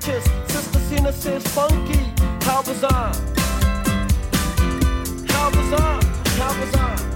righteous. Sister Cena says funky. How was I? How was I? How was I?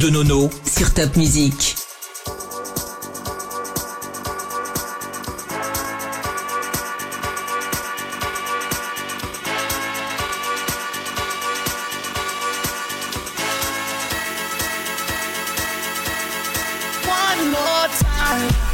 De Nono sur Top Music. One more time.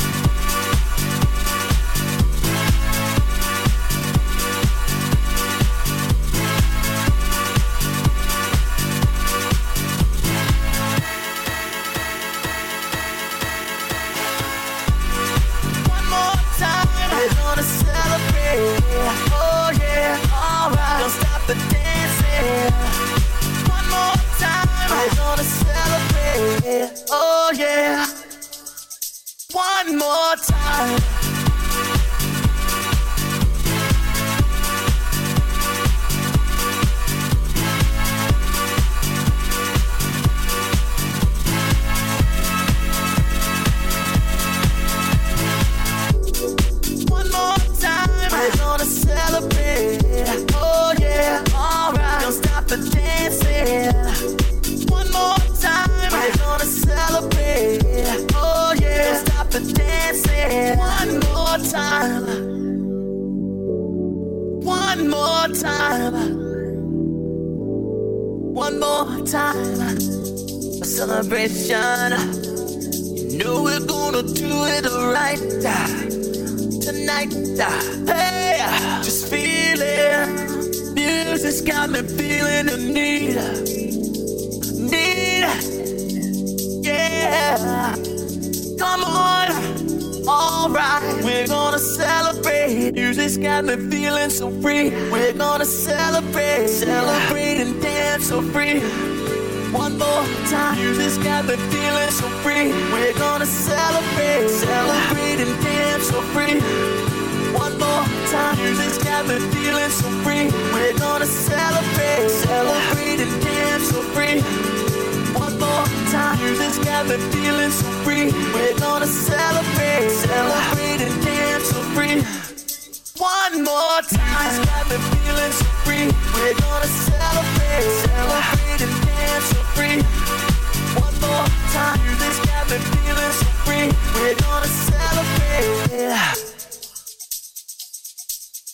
Me feeling so free. We're gonna celebrate, celebrate and dance so free. One more time, got me feeling so free. We're gonna celebrate, celebrate and dance so free. One more time, me feeling so free. We're gonna celebrate, celebrate and dance so free. One more time, music's feeling so free. We're gonna celebrate.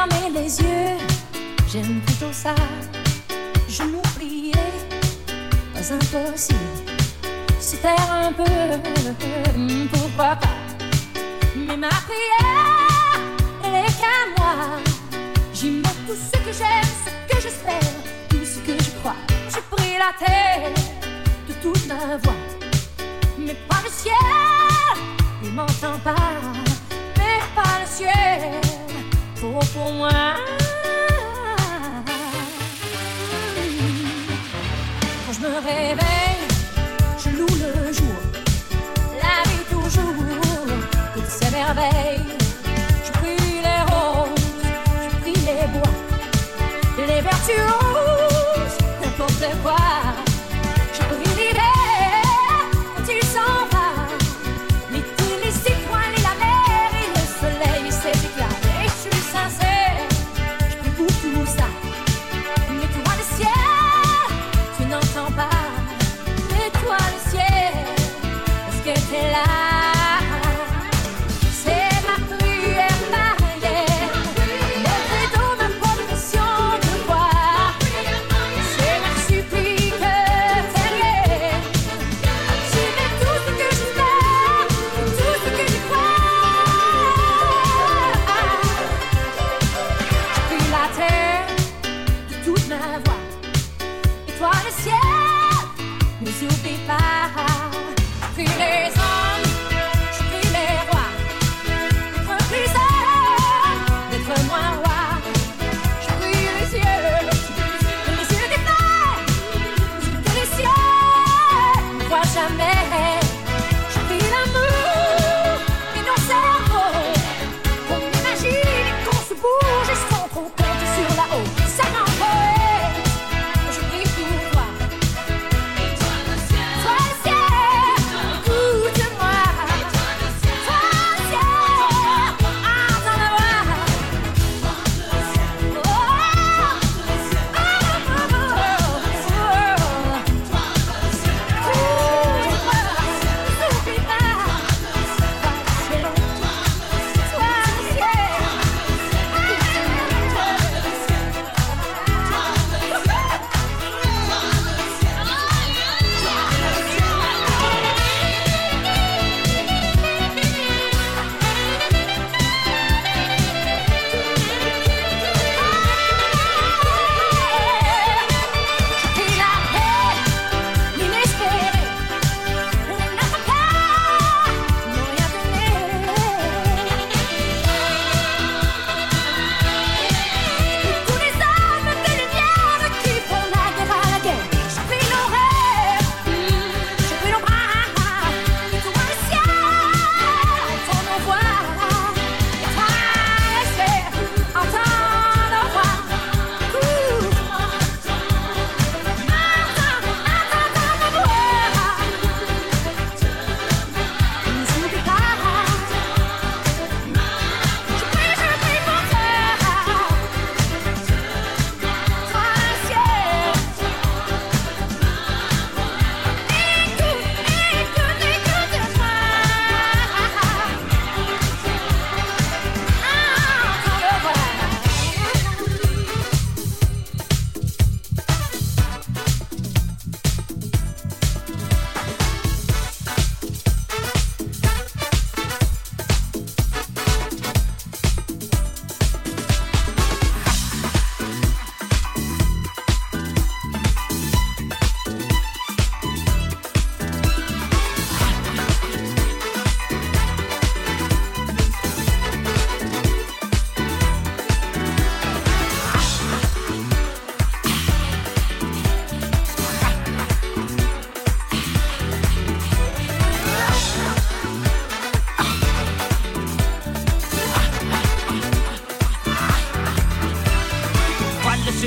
Fermer les yeux, j'aime plutôt ça. Je m'oubliais, pas impossible. Se taire un peu, hmm, pourquoi pas? Mais ma prière, elle est qu'à moi. Mets tout ce que j'aime, ce que j'espère, tout ce que je crois. Je prie la terre de toute ma voix mais pas le ciel. Il m'entend pas, mais pas le ciel. Quand je me réveille,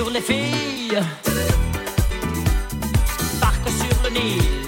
sur les filles, parc sur le nid.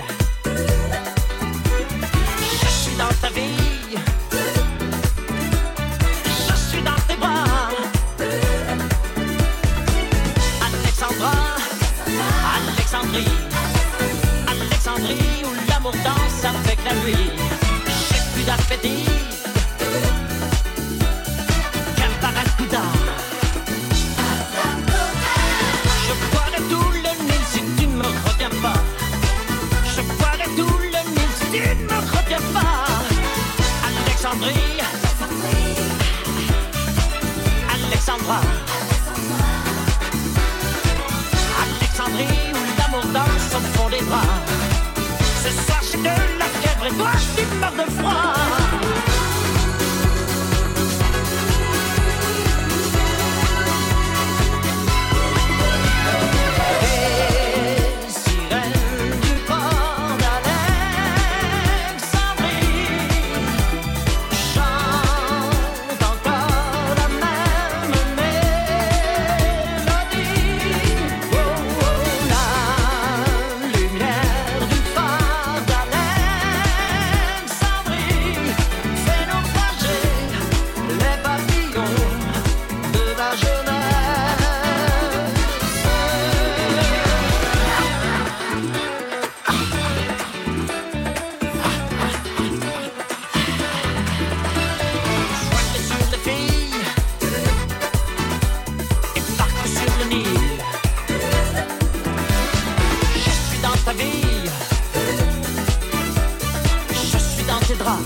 Je suis dans tes draps.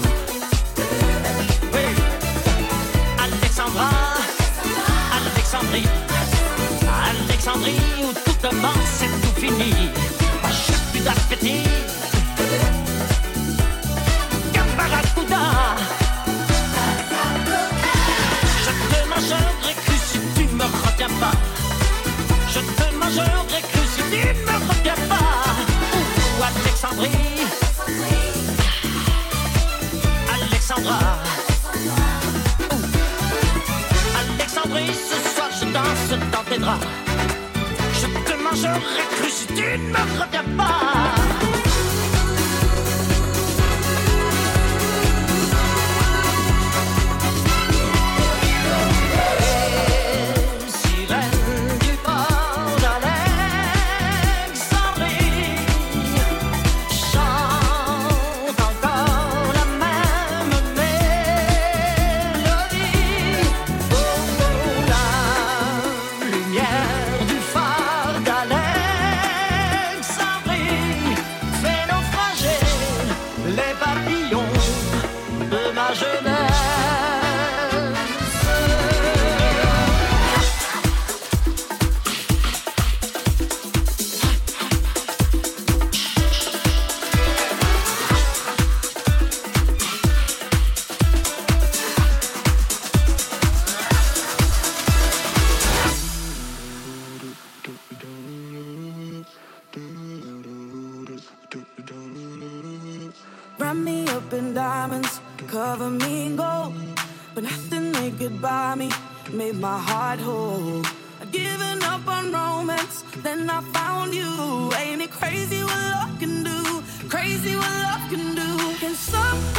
Oui. Alexandra, Alexandrie, Alexandrie où tout commence et tout finit. Je suis d'appétit. Je te mangerai cru si tu ne me reviens pas. say goodbye me, made my heart whole. I'd given up on romance, then I found you. Ain't it crazy what love can do? Crazy what love can do? Can somebody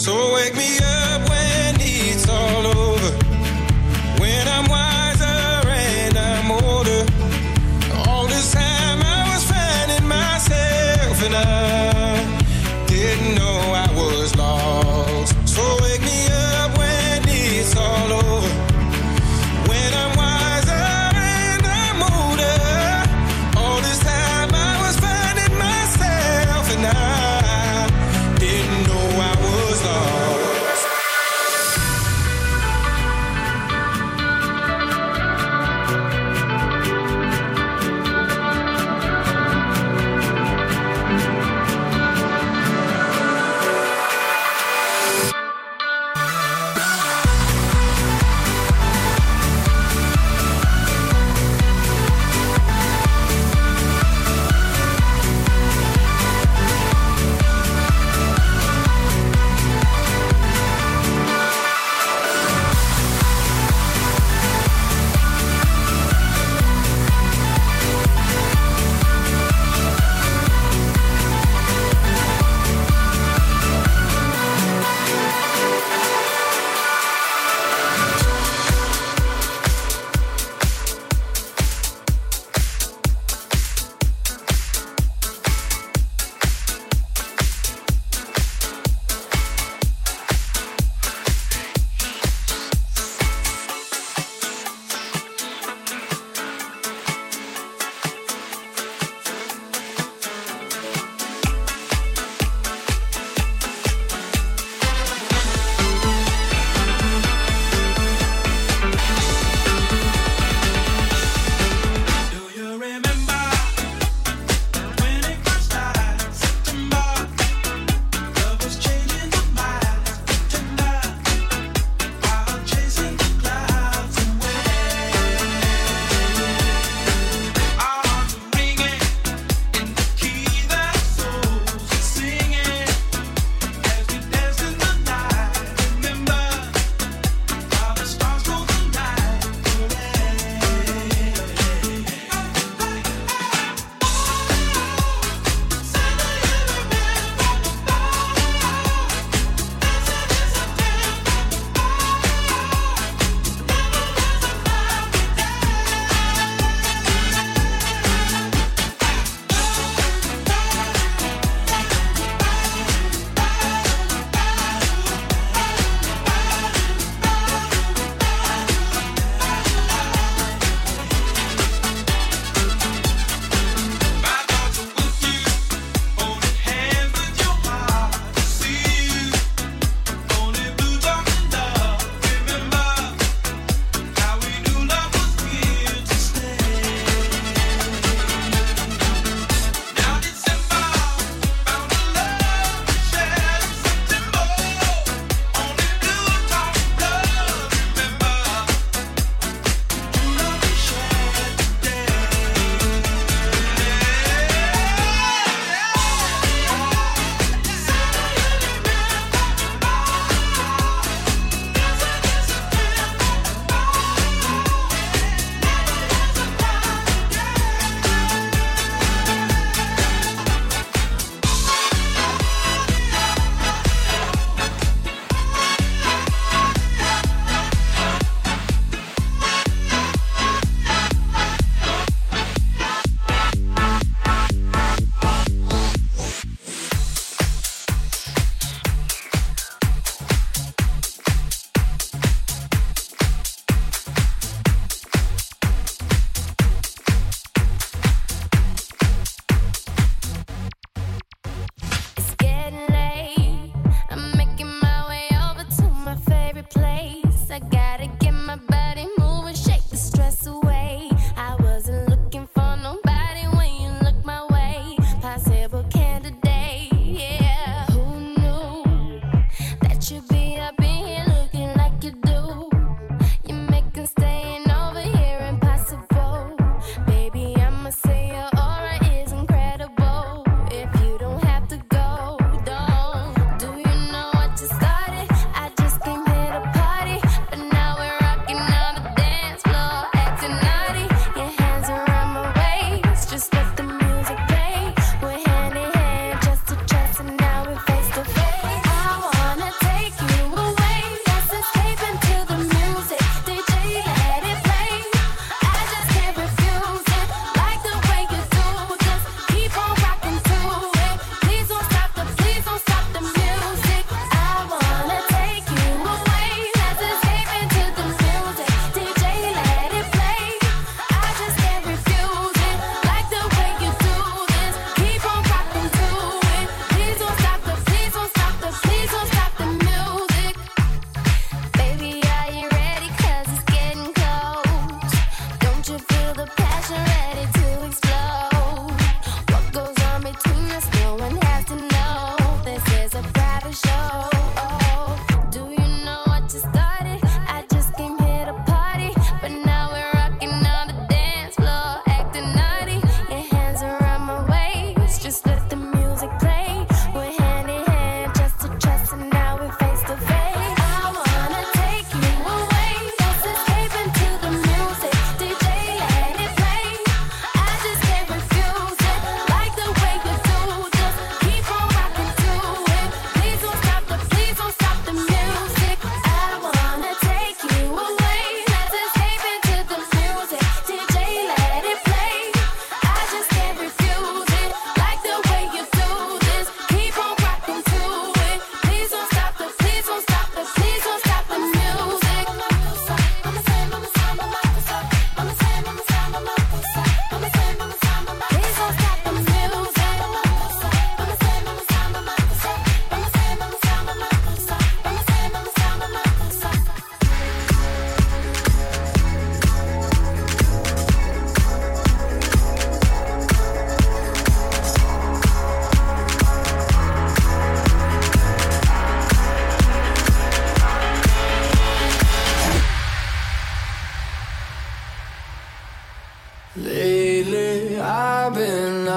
So wake me up when it's all over. When I'm wiser and I'm older. All this time I was finding myself and I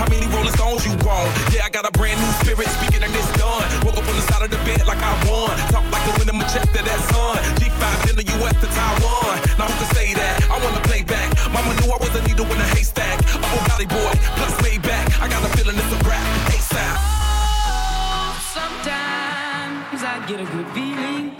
How many Rolling Stones you want? Yeah, I got a brand new spirit, speaking and it's done. Woke up on the side of the bed like I won. Talk like the wind in my chapter, that sun. G5 in the US to Taiwan. Now who can say that? I wanna play back. Mama knew I was a needle in a haystack. Oh, a body boy, plus way back. I got a feeling it's a rap. ASAP. Oh, sometimes I get a good feeling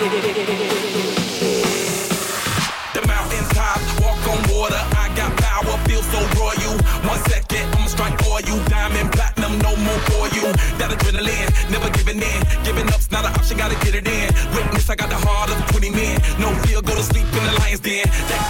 The mountain top, walk on water. I got power, feel so royal. One second, I'ma strike for you. Diamond, platinum, no more for you. That adrenaline, never giving in. Giving up's not an option, gotta get it in. Witness, I got the heart of 20 men. No fear, go to sleep in the lion's den. That